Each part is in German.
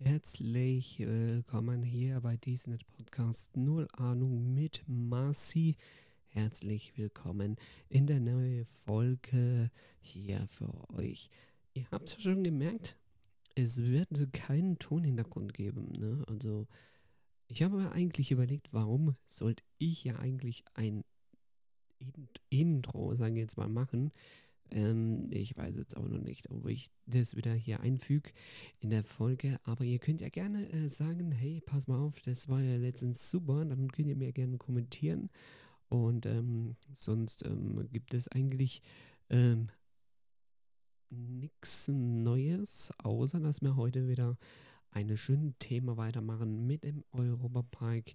Herzlich willkommen hier bei diesem Podcast Null Ahnung mit Marci. Herzlich willkommen in der neuen Folge hier für euch. Ihr habt es schon gemerkt, es wird keinen Tonhintergrund geben. Ne? Also ich habe mir eigentlich überlegt, warum sollte ich ja eigentlich ein Intro, sagen wir jetzt mal, machen. Ähm, ich weiß jetzt auch noch nicht, ob ich das wieder hier einfüge in der Folge. Aber ihr könnt ja gerne äh, sagen, hey, pass mal auf, das war ja letztens super. Dann könnt ihr mir gerne kommentieren. Und ähm, sonst ähm, gibt es eigentlich ähm, nichts Neues, außer dass wir heute wieder ein schönes Thema weitermachen mit dem Europapark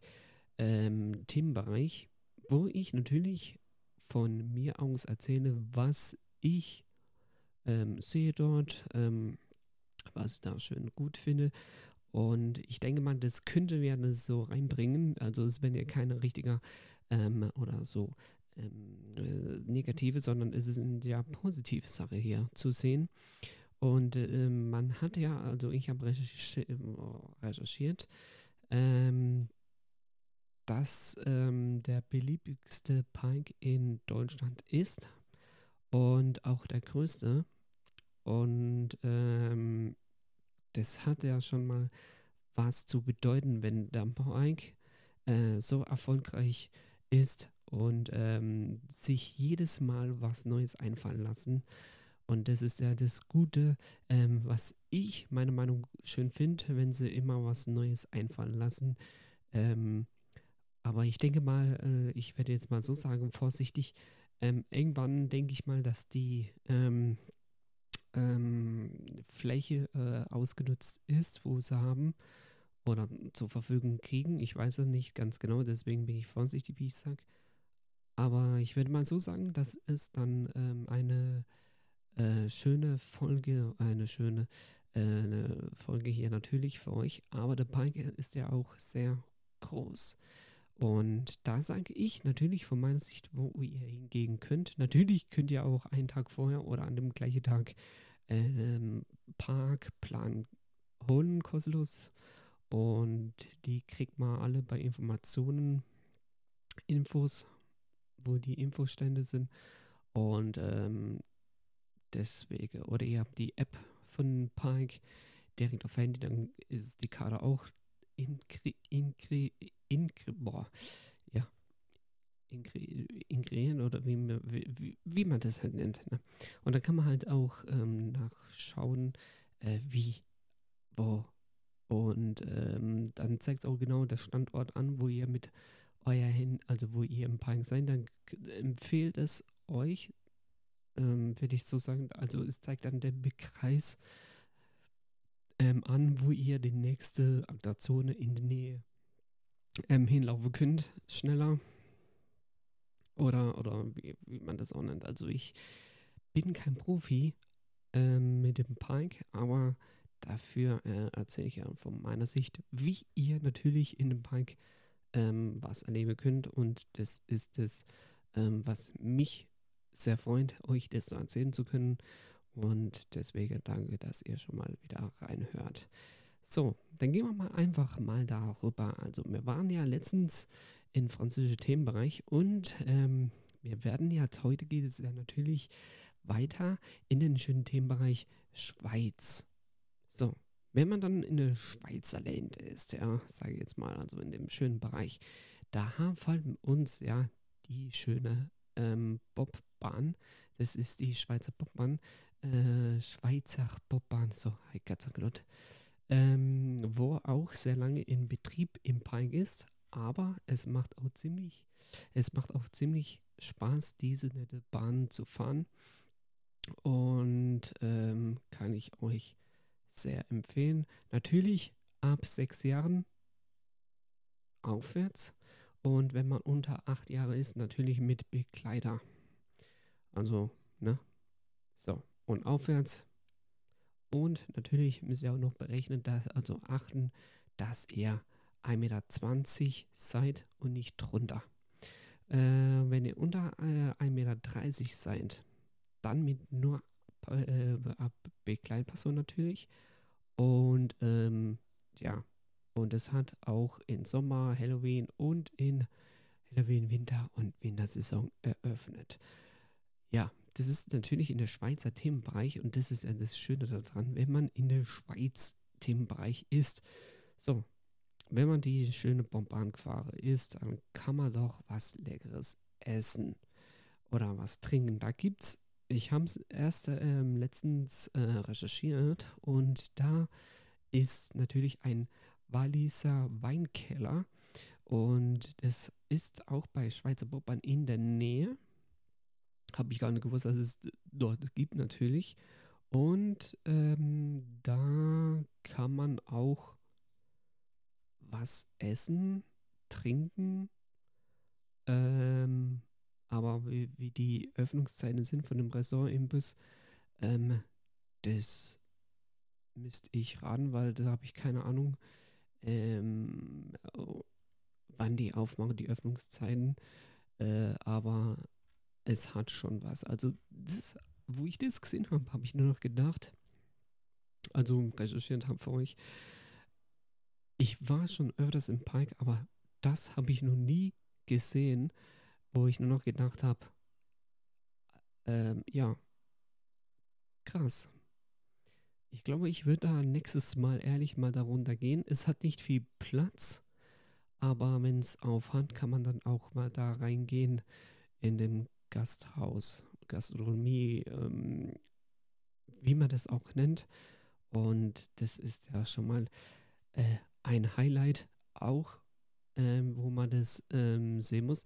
ähm, Themenbereich, wo ich natürlich von mir aus erzähle, was ich ähm, sehe dort, ähm, was ich da schön gut finde. Und ich denke mal, das könnte wir das so reinbringen. Also es wäre ja keine richtiger ähm, oder so ähm, äh, negative, sondern es ist eine ja positive Sache hier zu sehen. Und äh, man hat ja, also ich habe recherchi recherchiert, ähm, dass ähm, der beliebigste Pike in Deutschland ist und auch der größte. Und ähm, das hat ja schon mal was zu bedeuten, wenn der Pike äh, so erfolgreich ist und ähm, sich jedes Mal was Neues einfallen lassen. Und das ist ja das Gute, ähm, was ich, meine Meinung, schön finde, wenn sie immer was Neues einfallen lassen. Ähm, aber ich denke mal, äh, ich werde jetzt mal so sagen, vorsichtig, ähm, irgendwann denke ich mal, dass die ähm, ähm, Fläche äh, ausgenutzt ist, wo sie haben oder zur Verfügung kriegen. Ich weiß es nicht ganz genau, deswegen bin ich vorsichtig, wie ich sage. Aber ich würde mal so sagen, dass es dann ähm, eine äh, schöne Folge, eine schöne äh, eine Folge hier natürlich für euch. Aber der Bike ist ja auch sehr groß. Und da sage ich natürlich von meiner Sicht, wo ihr hingehen könnt. Natürlich könnt ihr auch einen Tag vorher oder an dem gleichen Tag ähm, Parkplan holen, kostenlos. Und die kriegt man alle bei Informationen, Infos, wo die Infostände sind. Und ähm, deswegen, oder ihr habt die App von Park direkt auf Handy, dann ist die Karte auch inkri, inkri, inkri, boah, ja, inkrieren oder wie, wie, wie, man das halt nennt. Ne? Und da kann man halt auch ähm, nachschauen, äh, wie, wo. Und ähm, dann zeigt es auch genau der Standort an, wo ihr mit euer hin, also wo ihr im Park seid, dann empfiehlt es euch, ähm, würde ich so sagen, also es zeigt dann der Bekreis ähm, an, wo ihr die nächste Attraktion in der Nähe ähm, hinlaufen könnt, schneller. Oder, oder wie, wie, man das auch nennt. Also ich bin kein Profi ähm, mit dem Park, aber dafür äh, erzähle ich ja von meiner Sicht, wie ihr natürlich in dem Park ähm, was erleben könnt. Und das ist das, ähm, was mich sehr freut, euch das so erzählen zu können. Und deswegen danke, dass ihr schon mal wieder reinhört. So, dann gehen wir mal einfach mal darüber. Also wir waren ja letztens im französischen Themenbereich und ähm, wir werden jetzt, heute geht es ja natürlich weiter in den schönen Themenbereich Schweiz. So, wenn man dann in der Schweizer Land ist, ja, sage ich jetzt mal, also in dem schönen Bereich, da haben uns ja die schöne ähm, Bobbahn, das ist die Schweizer Bobbahn, äh, Schweizer Bobbahn, so, ich ganz gesagt, ähm, wo auch sehr lange in Betrieb im Park ist, aber es macht auch ziemlich, es macht auch ziemlich Spaß, diese nette Bahn zu fahren und ähm, kann ich euch sehr empfehlen. Natürlich ab sechs Jahren aufwärts und wenn man unter acht Jahre ist, natürlich mit Begleiter. Also, ne? So, und aufwärts. Und natürlich müsst ihr auch noch berechnen, dass, also achten, dass ihr 1,20 Meter seid und nicht drunter. Äh, wenn ihr unter äh, 1,30 Meter seid, dann mit nur äh, Begleitperson natürlich. Und ähm, ja, und es hat auch in Sommer, Halloween und in Halloween, Winter und Wintersaison eröffnet. Ja, das ist natürlich in der Schweizer Themenbereich und das ist ja das Schöne daran, wenn man in der Schweiz Themenbereich ist. So, wenn man die schöne Bombanquare isst, dann kann man doch was Leckeres essen oder was trinken. Da gibt's, ich habe es erst ähm, letztens äh, recherchiert und da ist natürlich ein Walliser Weinkeller und das ist auch bei Schweizer Bobbern in der Nähe. Habe ich gar nicht gewusst, dass es dort gibt natürlich. Und ähm, da kann man auch was essen, trinken. Ähm, aber wie, wie, die Öffnungszeiten sind von dem Restaurant-Imbiss, ähm, das müsste ich raten, weil da habe ich keine Ahnung, ähm, wann die aufmachen, die Öffnungszeiten. Äh, aber es hat schon was. Also, das, wo ich das gesehen habe, habe ich nur noch gedacht, also recherchiert habe für euch, ich war schon öfters im Pike, aber das habe ich noch nie gesehen, wo ich nur noch gedacht habe, ähm, ja, krass. Ich glaube, ich würde da nächstes Mal ehrlich mal darunter gehen. Es hat nicht viel Platz, aber wenn es aufhand, kann man dann auch mal da reingehen in dem Gasthaus, Gastronomie, ähm, wie man das auch nennt. Und das ist ja schon mal äh, ein Highlight auch, ähm, wo man das ähm, sehen muss.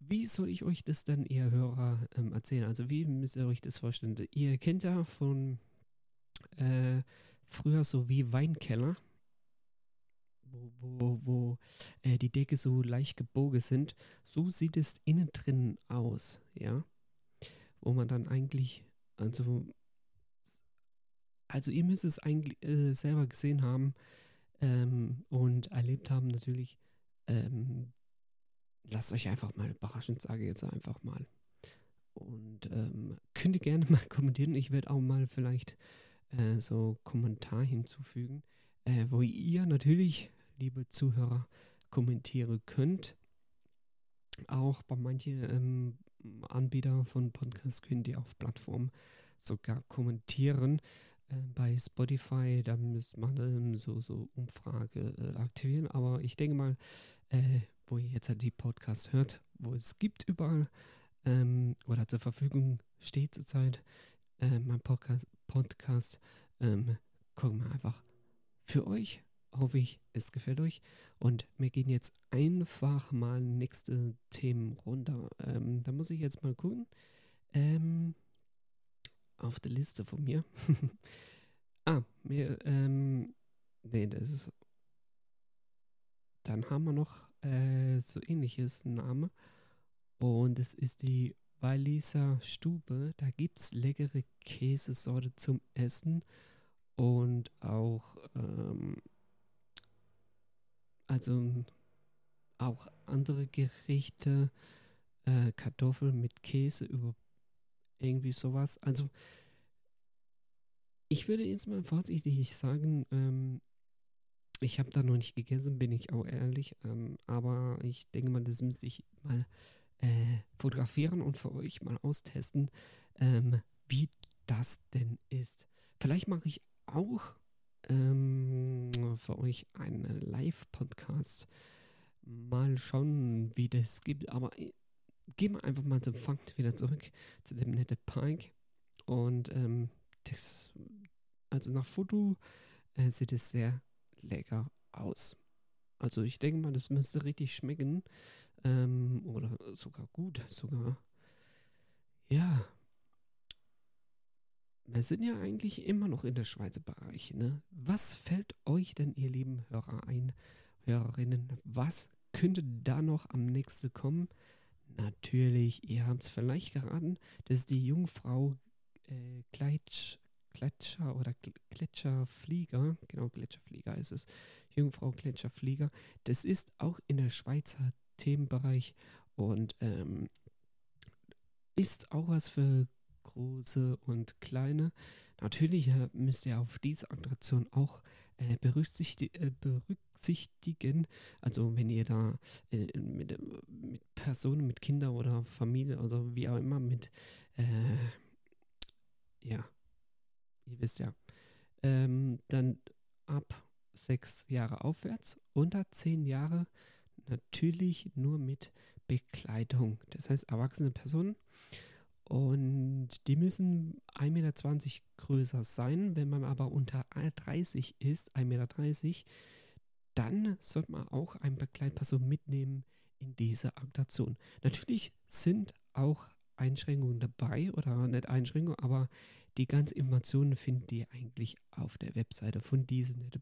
Wie soll ich euch das dann, ihr Hörer, ähm, erzählen? Also wie müsst ihr euch das vorstellen? Ihr kennt ja von äh, früher so wie Weinkeller, wo, wo, wo äh, die Decke so leicht gebogen sind. So sieht es innen drin aus, ja. Wo man dann eigentlich, also, also ihr müsst es eigentlich äh, selber gesehen haben ähm, und erlebt haben natürlich. Ähm, lasst euch einfach mal überraschen, sage ich jetzt einfach mal. Und ähm, könnt ihr gerne mal kommentieren. Ich werde auch mal vielleicht äh, so Kommentar hinzufügen, äh, wo ihr natürlich liebe Zuhörer, kommentieren könnt. Auch bei manchen ähm, Anbietern von Podcasts könnt ihr auf Plattformen sogar kommentieren. Äh, bei Spotify, da müsste man ähm, so, so Umfrage äh, aktivieren. Aber ich denke mal, äh, wo ihr jetzt halt die Podcasts hört, wo es gibt überall ähm, oder zur Verfügung steht zurzeit, äh, mein Podcast, Podcast ähm, gucken wir einfach für euch hoffe ich, es gefällt euch. Und wir gehen jetzt einfach mal nächste Themen runter. Ähm, da muss ich jetzt mal gucken. Ähm, auf der Liste von mir. ah, mir, ähm, nee, das ist. Dann haben wir noch äh, so ähnliches Name. Und es ist die Walliser Stube. Da gibt es leckere Käsesorte zum Essen und auch ähm, also auch andere Gerichte, äh, Kartoffeln mit Käse über irgendwie sowas. Also ich würde jetzt mal vorsichtig sagen, ähm, ich habe da noch nicht gegessen, bin ich auch ehrlich. Ähm, aber ich denke mal, das müsste ich mal äh, fotografieren und für euch mal austesten, ähm, wie das denn ist. Vielleicht mache ich auch ähm, für euch einen Live-Podcast. Mal schauen, wie das gibt. Aber äh, gehen wir einfach mal zum Fakt wieder zurück zu dem netten Pike. Und ähm, das, also nach Foto äh, sieht es sehr lecker aus. Also ich denke mal, das müsste richtig schmecken. Ähm, oder sogar gut, sogar. Ja, wir sind ja eigentlich immer noch in der Schweizer Bereich. Ne? Was fällt euch denn, ihr lieben Hörer ein, Hörerinnen, was könnte da noch am nächsten kommen? Natürlich, ihr habt es vielleicht geraten, das ist die Jungfrau äh, Gleitsch, Gletscher oder Gletscherflieger, genau, Gletscherflieger ist es, Jungfrau Gletscherflieger. Das ist auch in der Schweizer Themenbereich und ähm, ist auch was für große und kleine. Natürlich äh, müsst ihr auf diese Attraktion auch äh, berücksichtig äh, berücksichtigen. Also wenn ihr da äh, mit, äh, mit, Personen, mit Kindern oder Familie oder wie auch immer mit, äh, ja, ihr wisst ja, ähm, dann ab sechs Jahre aufwärts, unter zehn Jahre natürlich nur mit Begleitung. Das heißt, erwachsene Personen und die müssen 1,20 Meter größer sein. Wenn man aber unter 30 ist, 1,30 Meter, dann sollte man auch eine Begleitperson mitnehmen in diese Aktation. Natürlich sind auch Einschränkungen dabei oder nicht Einschränkungen, aber die ganzen Informationen findet ihr eigentlich auf der Webseite von diesem nette,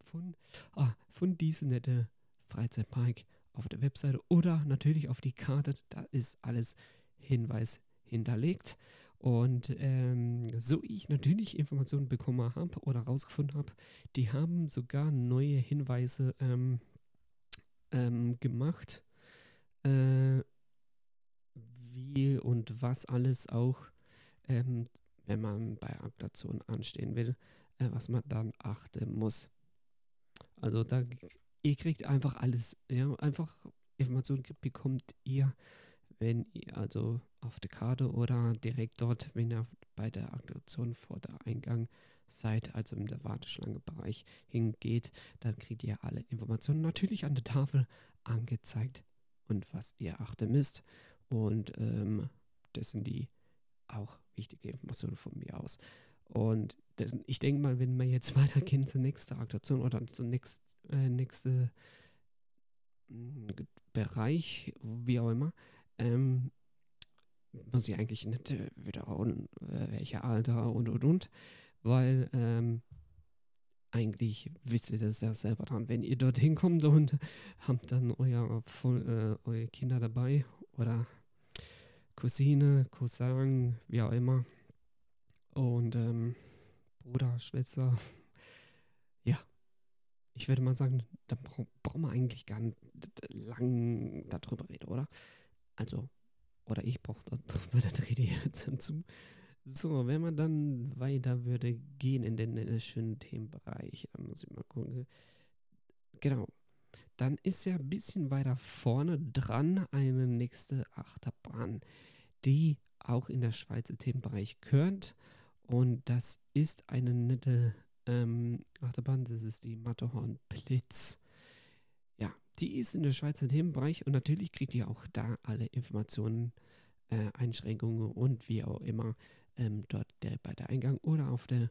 von, ah, von diesem nette Freizeitpark auf der Webseite oder natürlich auf die Karte. Da ist alles Hinweis hinterlegt. Und ähm, so ich natürlich Informationen bekommen habe oder herausgefunden habe, die haben sogar neue Hinweise ähm, ähm, gemacht, äh, wie und was alles auch, ähm, wenn man bei Ablation anstehen will, äh, was man dann achten muss. Also da ihr kriegt einfach alles, ja, einfach Informationen bekommt ihr wenn ihr also auf der Karte oder direkt dort, wenn ihr bei der Aktion vor der Eingang seid, also in der Warteschlangebereich hingeht, dann kriegt ihr alle Informationen natürlich an der Tafel angezeigt und was ihr achten müsst. Und ähm, das sind die auch wichtige Informationen von mir aus. Und ich denke mal, wenn wir jetzt weitergehen zur nächsten Aktion oder zur nächsten äh, nächste mm, Bereich, wie auch immer, ähm, muss ich eigentlich nicht äh, wiederholen, äh, welche Alter und und und, weil ähm, eigentlich wisst ihr das ja selber dran. Wenn ihr dorthin kommt und habt dann euer, äh, eure Kinder dabei oder Cousine, Cousin, wie auch immer und ähm, Bruder, Schwester, ja, ich würde mal sagen, da brauchen wir eigentlich gar nicht lang darüber reden, oder? Also, oder ich brauche darüber nicht rede jetzt dazu. So, wenn man dann weiter würde gehen in den, in den schönen Themenbereich, dann muss ich mal gucken. Genau. Dann ist ja ein bisschen weiter vorne dran eine nächste Achterbahn, die auch in der Schweizer Themenbereich gehört. Und das ist eine nette ähm, Achterbahn, das ist die Matterhorn Blitz. Die ist in der Schweizer Themenbereich und natürlich kriegt ihr auch da alle Informationen, äh, Einschränkungen und wie auch immer ähm, dort der, bei der Eingang oder auf der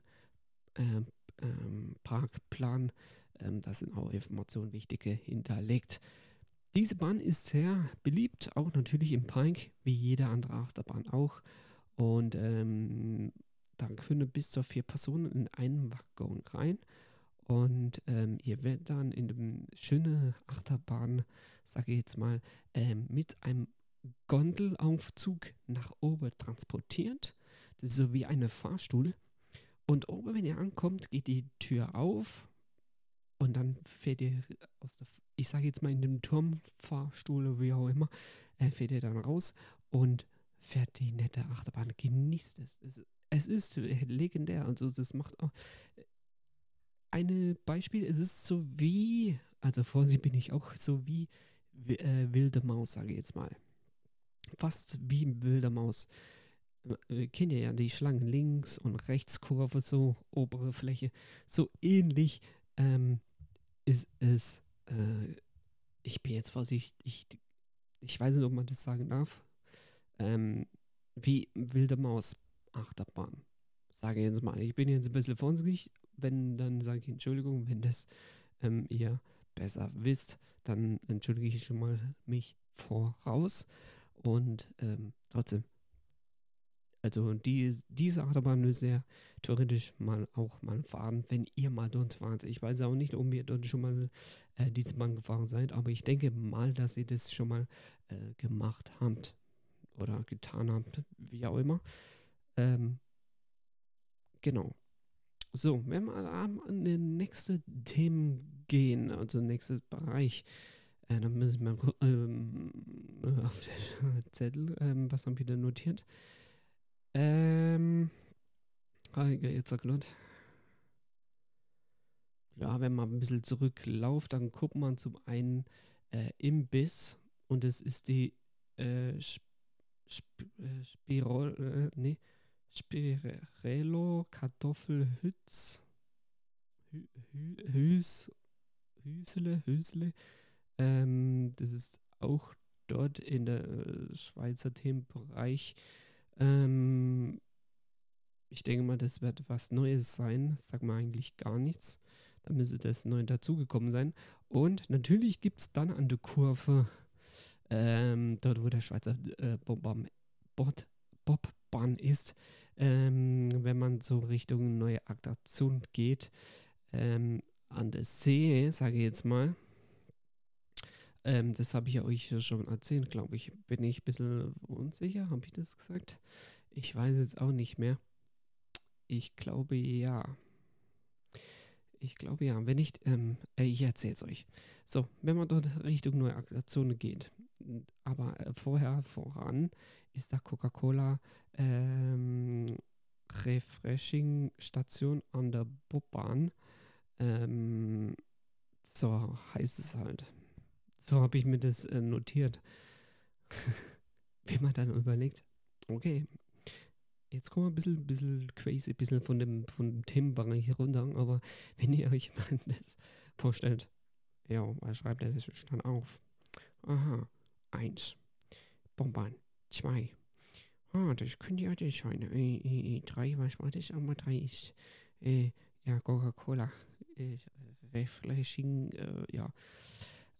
äh, ähm, Parkplan. Ähm, da sind auch Informationen wichtige hinterlegt. Diese Bahn ist sehr beliebt, auch natürlich im Park, wie jede andere Achterbahn auch. Und ähm, da können bis zu vier Personen in einen Waggon rein. Und ähm, ihr werdet dann in dem schönen Achterbahn, sage ich jetzt mal, ähm, mit einem Gondelaufzug nach oben transportiert. Das ist so wie eine Fahrstuhl. Und oben, wenn ihr ankommt, geht die Tür auf und dann fährt ihr aus der, ich sage jetzt mal in dem Turmfahrstuhl oder wie auch immer, äh, fährt ihr dann raus und fährt die nette Achterbahn. Genießt es. es. Es ist legendär. Also das macht auch, ein Beispiel, es ist so wie, also vor sie bin ich auch so wie äh, wilde Maus, sage ich jetzt mal. Fast wie wilde Maus. Äh, kennt ihr ja die Schlangen links und rechts Kurve, so obere Fläche. So ähnlich ähm, ist es, äh, ich bin jetzt vorsichtig, ich, ich weiß nicht, ob man das sagen darf, ähm, wie wilde Maus Achterbahn. Sage jetzt mal, ich bin jetzt ein bisschen vorsichtig, wenn, dann sage ich Entschuldigung, wenn das ähm, ihr besser wisst, dann entschuldige ich schon mal mich voraus. Und ähm, trotzdem, also die, diese Achterbahn müsst ihr theoretisch mal auch mal fahren, wenn ihr mal dort wart. Ich weiß auch nicht, ob ihr dort schon mal äh, diese Bahn gefahren seid, aber ich denke mal, dass ihr das schon mal äh, gemacht habt oder getan habt, wie auch immer. Ähm, genau. So, wenn wir an den nächsten Themen gehen, also nächstes Bereich, äh, dann müssen wir ähm, auf den Zettel, ähm, was haben wir denn notiert? Ähm, jetzt erklärt. Ja, wenn man ein bisschen zurückläuft, dann guckt man zum einen äh, Imbiss und es ist die äh, Sp äh, Spirol, äh, nee, Spirello Kartoffelhütz Hü Hü Hüs Hüsele, Hüsele. Ähm, das ist auch dort in der äh, Schweizer Themenbereich. Ähm, ich denke mal, das wird was Neues sein. Das sagt man eigentlich gar nichts. Da müsste das neu dazugekommen sein. Und natürlich gibt es dann an der Kurve, ähm, dort wo der Schweizer äh, Bobbahn, Bobbahn ist, ähm, wenn man so Richtung neue Attraktion geht, ähm, an der See, sage ich jetzt mal, ähm, das habe ich euch schon erzählt, glaube ich. Bin ich ein bisschen unsicher, habe ich das gesagt? Ich weiß jetzt auch nicht mehr. Ich glaube ja. Ich glaube ja. Wenn nicht, ähm, äh, ich erzähle es euch. So, wenn man dort Richtung neue Attraktionen geht, aber äh, vorher voran ist da Coca-Cola ähm, Refreshing Station an der Bobbahn. Ähm, so heißt es halt. So habe ich mir das äh, notiert. Wie man dann überlegt, okay, jetzt kommen wir ein bisschen, bisschen crazy, ein bisschen von dem, von dem Themenbereich runter, aber wenn ihr euch mal das vorstellt, ja, schreibt er das dann auf? Aha, eins, Bombahn, zwei, ah, das könnte ja das sein, äh, äh, äh, drei, was war das Aber drei ist, äh, ja, Coca-Cola, äh, Refreshing, äh, ja,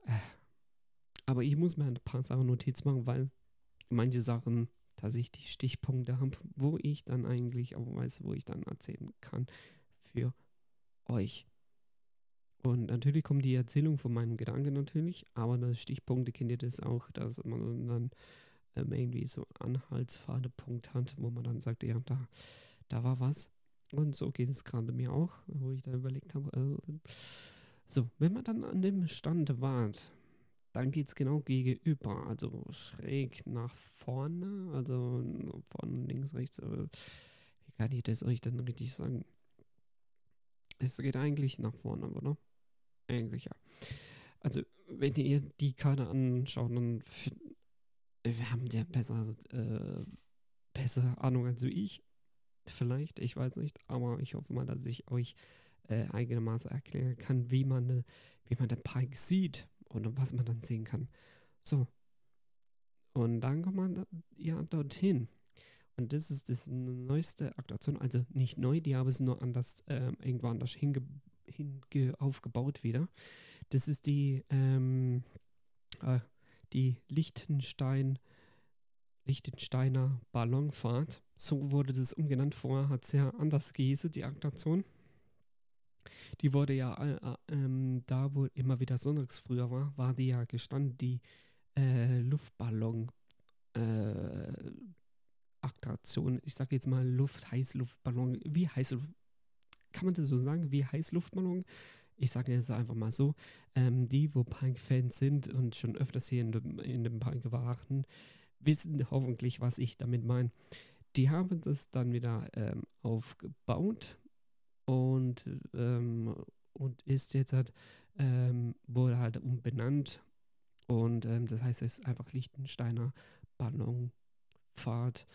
äh, aber ich muss mir ein paar Sachen Notiz machen, weil manche Sachen dass ich die Stichpunkte habe, wo ich dann eigentlich auch weiß, wo ich dann erzählen kann für euch. Und natürlich kommt die Erzählung von meinem Gedanken natürlich, aber das Stichpunkte kennt ihr das auch, dass man dann ähm, irgendwie so einen Anhaltsfadepunkt hat, wo man dann sagt, ja, da, da war was. Und so geht es gerade mir auch, wo ich da überlegt habe. Also, so, wenn man dann an dem Stand war, dann geht es genau gegenüber, also schräg nach vorne, also von links, rechts. Äh, wie kann ich das euch denn richtig sagen? Es geht eigentlich nach vorne, oder? Eigentlich ja. Also, wenn ihr die Karte anschaut, dann wir haben ja besser, äh, bessere Ahnung als ich. Vielleicht, ich weiß nicht, aber ich hoffe mal, dass ich euch äh, einigermaßen erklären kann, wie man, wie man den Pike sieht und was man dann sehen kann. So. Und dann kommt man ja dorthin. Und das ist das neueste Attraktion, also nicht neu, die haben es nur anders, äh, irgendwo anders hinge, hinge aufgebaut wieder. Das ist die, ähm, äh, die Lichtenstein, Lichtensteiner Ballonfahrt. So wurde das umgenannt. Vorher hat es ja anders gehießen, die Attraktion. Die wurde ja, äh, ähm, da wo immer wieder sonntags früher war, war die ja gestanden, die äh, Luftballon äh. Ich sage jetzt mal Luft, Heißluftballon. Wie Heißluft, kann man das so sagen? Wie Heißluftballon? Ich sage jetzt einfach mal so, ähm, die, wo Punk-Fans sind und schon öfters hier in dem, in dem Punk waren, wissen hoffentlich, was ich damit meine. Die haben das dann wieder ähm, aufgebaut und, ähm, und ist jetzt halt, ähm, wurde halt umbenannt und ähm, das heißt, es ist einfach Lichtensteiner Ballonfahrt,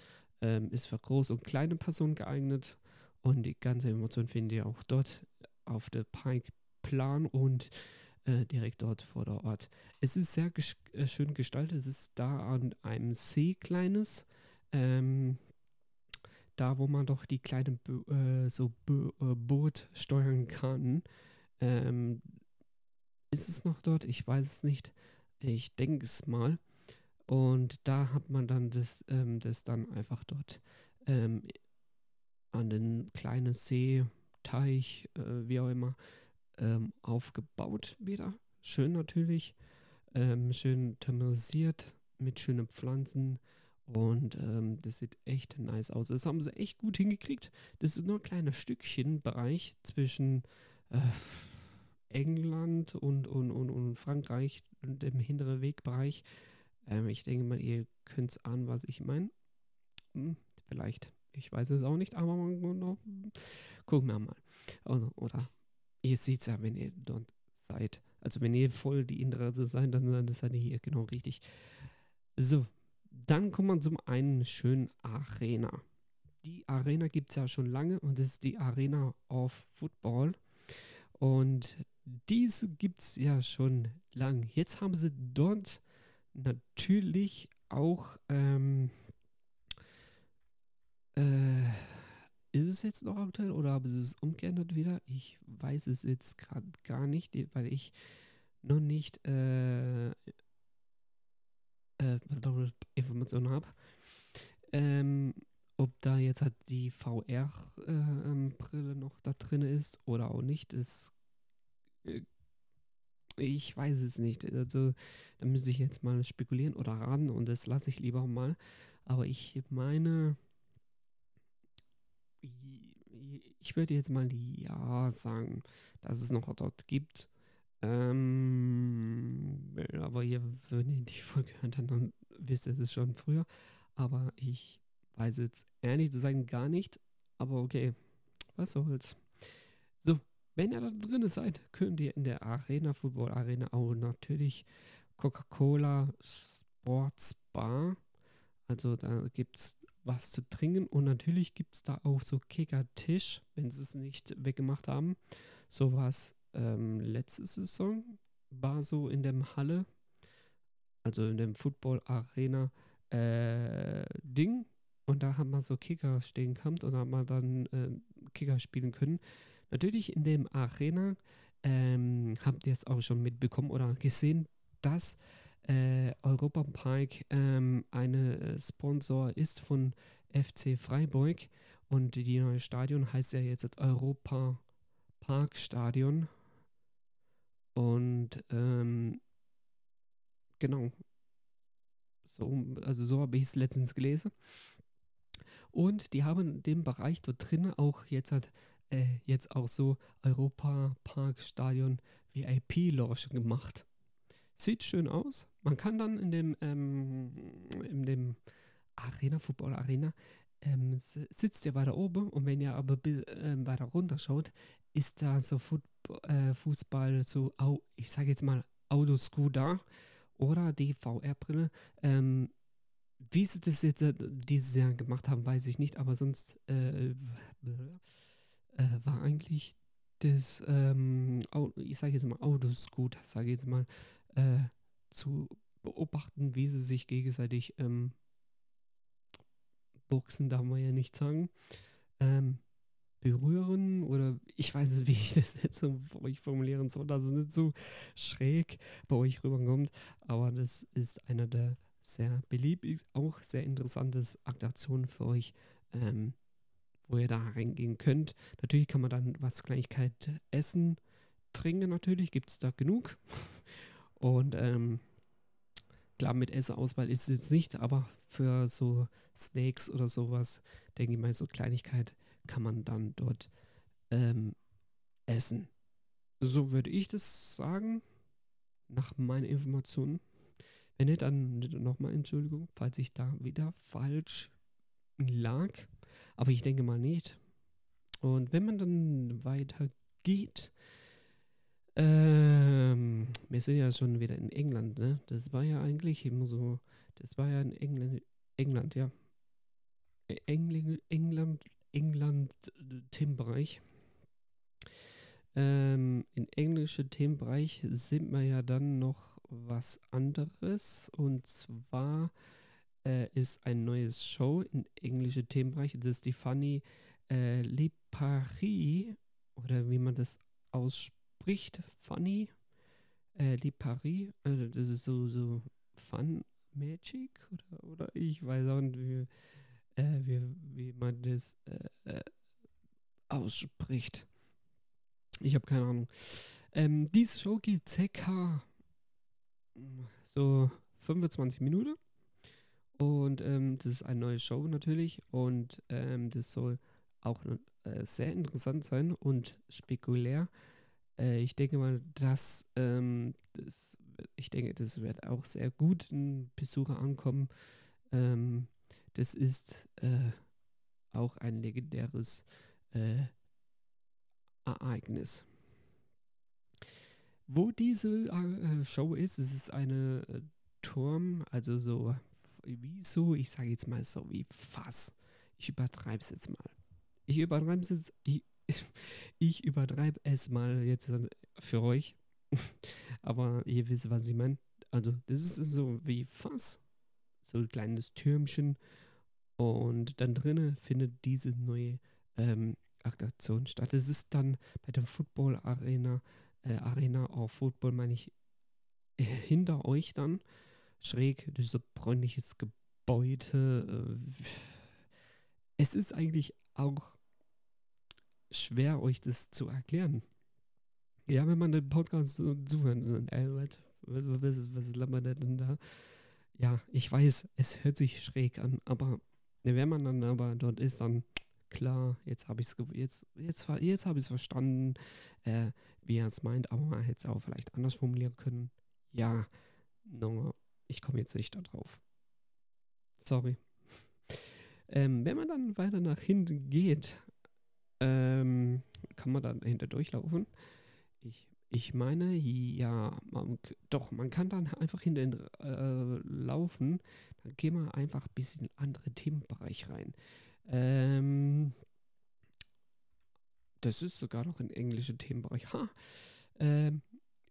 ähm, ist für große und kleine Personen geeignet und die ganze Emotion findet ihr auch dort auf der Pike Plan und äh, direkt dort vor der Ort. Es ist sehr ges äh, schön gestaltet, es ist da an einem See kleines, ähm, da wo man doch die kleine Bo äh, so Bo äh, Boot steuern kann. Ähm, ist es noch dort? Ich weiß es nicht. Ich denke es mal. Und da hat man dann das, ähm, das dann einfach dort ähm, an den kleinen See, Teich, äh, wie auch immer, ähm, aufgebaut wieder. Schön natürlich. Ähm, schön thematisiert mit schönen Pflanzen. Und ähm, das sieht echt nice aus. Das haben sie echt gut hingekriegt. Das ist nur ein kleiner Stückchen Bereich zwischen äh, England und, und, und, und Frankreich und dem hinteren Wegbereich. Ähm, ich denke mal, ihr könnt es ahnen, was ich meine. Hm, vielleicht. Ich weiß es auch nicht, aber noch, gucken wir mal. Oder, oder ihr seht es ja, wenn ihr dort seid. Also wenn ihr voll die Interesse seid, dann, dann seid ihr hier genau richtig. So, dann kommt man zum einen schönen Arena. Die Arena gibt es ja schon lange und das ist die Arena of Football. Und diese gibt es ja schon lang. Jetzt haben sie dort natürlich auch ähm, äh, ist es jetzt noch aktuell oder haben sie es umgeändert wieder? Ich weiß es jetzt gerade gar nicht, weil ich noch nicht äh, äh, Informationen habe. Ähm, ob da jetzt halt die VR-Brille äh, noch da drin ist oder auch nicht, ist äh, ich weiß es nicht. Also da müsste ich jetzt mal spekulieren oder raten und das lasse ich lieber mal. Aber ich meine, ich würde jetzt mal ja sagen, dass es noch dort gibt. Ähm, aber ihr, wenn ihr die Folge hört, dann wisst ihr es schon früher. Aber ich weiß jetzt ehrlich zu sagen gar nicht. Aber okay, was soll's. So, wenn ihr da drin seid, könnt ihr in der Arena, Football Arena, auch natürlich Coca-Cola Sports Bar. Also da gibt es was zu trinken und natürlich gibt es da auch so Kicker-Tisch, wenn sie es nicht weggemacht haben. So war es ähm, letzte Saison, war so in dem Halle, also in dem Football Arena äh, Ding und da haben wir so Kicker stehen gehabt und haben wir dann äh, Kicker spielen können. Natürlich in dem Arena ähm, habt ihr es auch schon mitbekommen oder gesehen, dass äh, Europa Park ähm, eine äh, Sponsor ist von FC Freiburg und die neue Stadion heißt ja jetzt Europa Park Stadion. Und ähm, genau. So also so habe ich es letztens gelesen. Und die haben den Bereich dort drin auch jetzt hat äh, jetzt auch so Europa Park Stadion VIP Lounge gemacht. Sieht schön aus. Man kann dann in dem, ähm, in dem Arena, Football Arena, ähm, sitzt ihr weiter oben und wenn ihr aber äh, weiter runter schaut, ist da so Football, äh, Fußball, so, ich sage jetzt mal Autoscooter oder die VR-Brille. Ähm, wie sie das jetzt äh, dieses Jahr gemacht haben, weiß ich nicht, aber sonst äh, äh, war eigentlich das, ähm, ich sage jetzt mal Autoscooter, sage ich jetzt mal, äh, zu beobachten, wie sie sich gegenseitig ähm, boxen, darf man ja nicht sagen, ähm, berühren oder ich weiß nicht, wie ich das jetzt für euch formulieren soll, dass es nicht so schräg bei euch rüberkommt, aber das ist einer der sehr beliebt, auch sehr interessantes Attraktionen für euch, ähm, wo ihr da reingehen könnt. Natürlich kann man dann was Kleinigkeit essen, trinken natürlich, gibt es da genug. Und ähm, klar, mit Essenauswahl ist es jetzt nicht, aber für so Snakes oder sowas, denke ich mal, so Kleinigkeit kann man dann dort ähm, essen. So würde ich das sagen, nach meinen Informationen. Wenn nicht, dann nochmal Entschuldigung, falls ich da wieder falsch lag. Aber ich denke mal nicht. Und wenn man dann weiter geht, ähm, wir sind ja schon wieder in England, ne? Das war ja eigentlich immer so, das war ja in England, England, ja. England, England, England Themenbereich. Ähm, Im englischen Themenbereich sind wir ja dann noch was anderes und zwar äh, ist ein neues Show im englischen Themenbereich. Das ist die Funny äh, Le Paris oder wie man das ausspricht spricht Funny äh, die Paris, also das ist so, so Fun Magic oder, oder ich weiß auch nicht, wie, äh, wie, wie man das äh, äh ausspricht. Ich habe keine Ahnung. Ähm, diese Show geht circa so 25 Minuten. Und ähm, das ist eine neue Show natürlich. Und ähm, das soll auch äh, sehr interessant sein und spekulär. Äh, ich denke mal, dass ähm, das, ich denke, das wird auch sehr gut in Besucher ankommen. Ähm, das ist äh, auch ein legendäres äh, Ereignis. Wo diese äh, Show ist, es ist eine äh, Turm, also so wie so, ich sage jetzt mal so wie Fass. Ich übertreibe es jetzt mal. Ich übertreibe es jetzt, ich, ich übertreibe es mal jetzt für euch. Aber ihr wisst, was ich meine. Also, das ist so wie Fass. So ein kleines Türmchen. Und dann drinnen findet diese neue ähm, Attraktion statt. Es ist dann bei der Football Arena, äh, Arena auf Football, meine ich, äh, hinter euch dann schräg so bräunliches Gebäude. Äh, es ist eigentlich auch schwer, euch das zu erklären. Ja, wenn man den Podcast so zuhört, so, ey, was, was, was lammert der denn da? Ja, ich weiß, es hört sich schräg an, aber wenn man dann aber dort ist, dann klar, jetzt habe ich es jetzt, jetzt, jetzt es verstanden, äh, wie er es meint, aber man hätte es auch vielleicht anders formulieren können. Ja, no, ich komme jetzt nicht da drauf. Sorry. Ähm, wenn man dann weiter nach hinten geht, ähm, kann man dann hinter durchlaufen. Ich, ich meine, ja, man, doch, man kann dann einfach hinter äh, laufen. Dann gehen wir einfach ein bisschen in andere Themenbereich rein. Ähm, das ist sogar noch ein englischer Themenbereich. Ha! Ähm,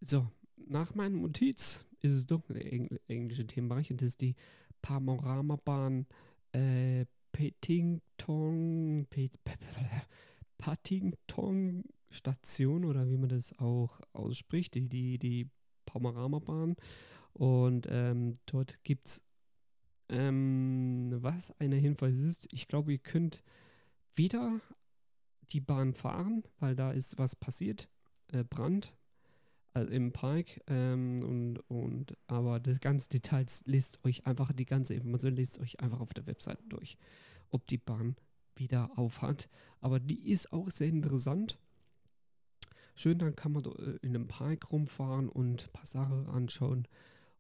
so, nach meinem Notiz ist es doch ein Engl englischer Themenbereich und das ist die Panoramabahn äh, Paddington, Paddington Station oder wie man das auch ausspricht, die, die, die Panoramabahn. Und ähm, dort gibt es, ähm, was eine Hinweis ist, ich glaube, ihr könnt wieder die Bahn fahren, weil da ist was passiert. Äh, Brand, also im Park. Ähm, und, und, aber das ganze Details lest euch einfach, die ganze Information lest euch einfach auf der Webseite durch, ob die Bahn wieder aufhat. Aber die ist auch sehr interessant. Schön, dann kann man äh, in einem Park rumfahren und ein paar Sachen anschauen.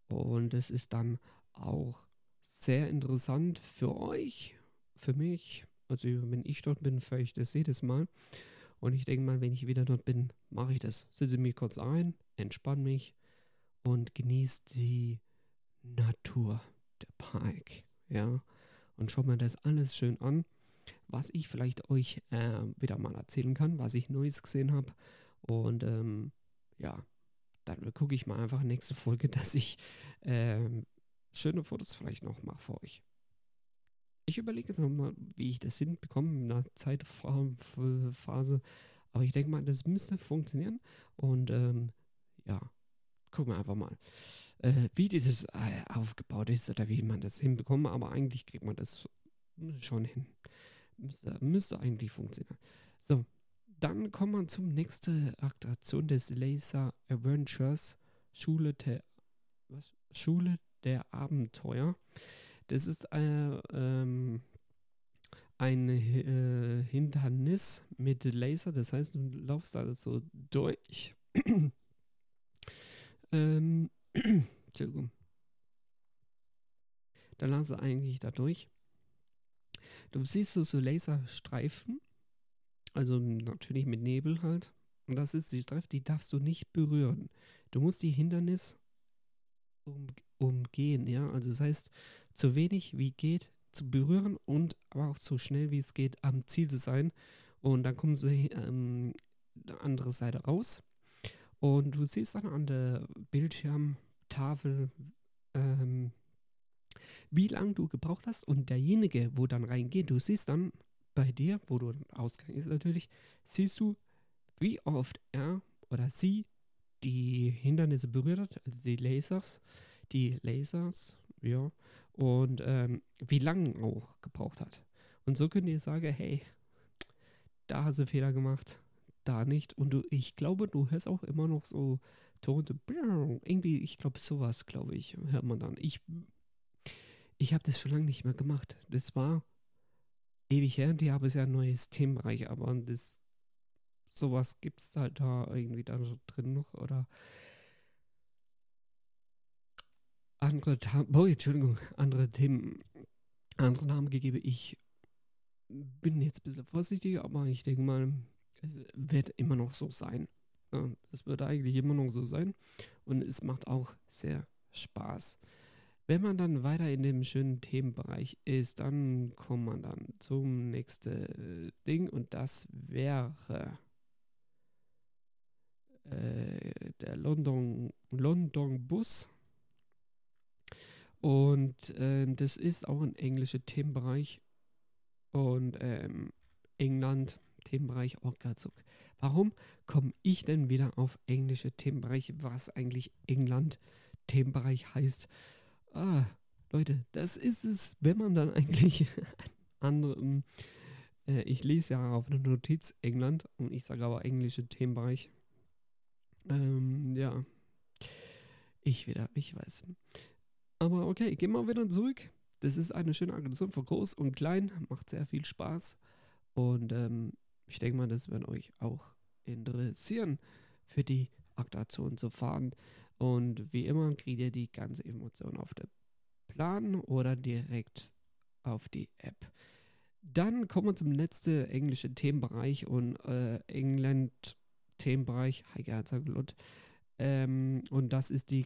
Und es ist dann auch sehr interessant für euch, für mich. Also wenn ich dort bin, fahre ich das jedes Mal. Und ich denke mal, wenn ich wieder dort bin, mache ich das. Setze mich kurz ein, entspanne mich und genieße die Natur, der Park. Ja, und schaue mir das alles schön an, was ich vielleicht euch äh, wieder mal erzählen kann, was ich Neues gesehen habe. Und ähm, ja, dann gucke ich mal einfach nächste Folge, dass ich äh, schöne Fotos vielleicht noch mache für euch. Ich überlege mal, wie ich das hinbekomme in einer Zeitphase. Aber ich denke mal, das müsste funktionieren. Und ähm, ja, gucken wir einfach mal, äh, wie dieses äh, aufgebaut ist oder wie man das hinbekommt. Aber eigentlich kriegt man das schon hin. Müsste, müsste eigentlich funktionieren. So, dann kommen wir zum nächsten Attraktion des Laser Adventures Schule der, was? Schule der Abenteuer. Das ist äh, ähm, ein äh, Hindernis mit Laser, das heißt, du laufst also durch. ähm, Entschuldigung. Da lass eigentlich da durch. Du siehst so, so Laserstreifen, also natürlich mit Nebel halt. Und das ist die Streifen, die darfst du nicht berühren. Du musst die Hindernis um, umgehen, ja. Also das heißt, so wenig wie geht zu berühren und aber auch so schnell wie es geht am Ziel zu sein. Und dann kommen sie ähm, andere Seite raus. Und du siehst dann an der Bildschirmtafel, ähm, wie lange du gebraucht hast. Und derjenige, wo dann reingeht, du siehst dann bei dir, wo du Ausgang ist natürlich, siehst du, wie oft er oder sie die Hindernisse berührt hat, also die Lasers, die Lasers, ja, und ähm, wie lange auch gebraucht hat. Und so könnt ihr sagen, hey, da hast du Fehler gemacht, da nicht. Und du, ich glaube, du hörst auch immer noch so Ton, irgendwie, ich glaube, sowas, glaube ich, hört man dann. Ich, ich habe das schon lange nicht mehr gemacht. Das war ewig her, die haben ja ein neues Themenbereich, aber das sowas gibt es halt da irgendwie da drin noch oder andere, oh, Entschuldigung, andere Themen, andere Namen gegeben. Ich bin jetzt ein bisschen vorsichtig, aber ich denke mal, es wird immer noch so sein. Es wird eigentlich immer noch so sein und es macht auch sehr Spaß. Wenn man dann weiter in dem schönen Themenbereich ist, dann kommt man dann zum nächsten Ding und das wäre äh, der London, London Bus. Und äh, das ist auch ein englischer Themenbereich. Und ähm, England, Themenbereich Orgazug. Warum komme ich denn wieder auf englische Themenbereich, was eigentlich England Themenbereich heißt? Ah, Leute, das ist es, wenn man dann eigentlich andere. Äh, ich lese ja auf eine Notiz England und ich sage aber englische Themenbereich. Ähm, ja. Ich wieder, ich weiß. Aber okay, gehen wir wieder zurück. Das ist eine schöne Aktion für groß und klein, macht sehr viel Spaß. Und ähm, ich denke mal, das wird euch auch interessieren, für die Aktation zu fahren. Und wie immer kriegt ihr die ganze Information auf der Plan oder direkt auf die App. Dann kommen wir zum letzten englischen Themenbereich und äh, England Themenbereich, Heike Herzog ähm, und das ist die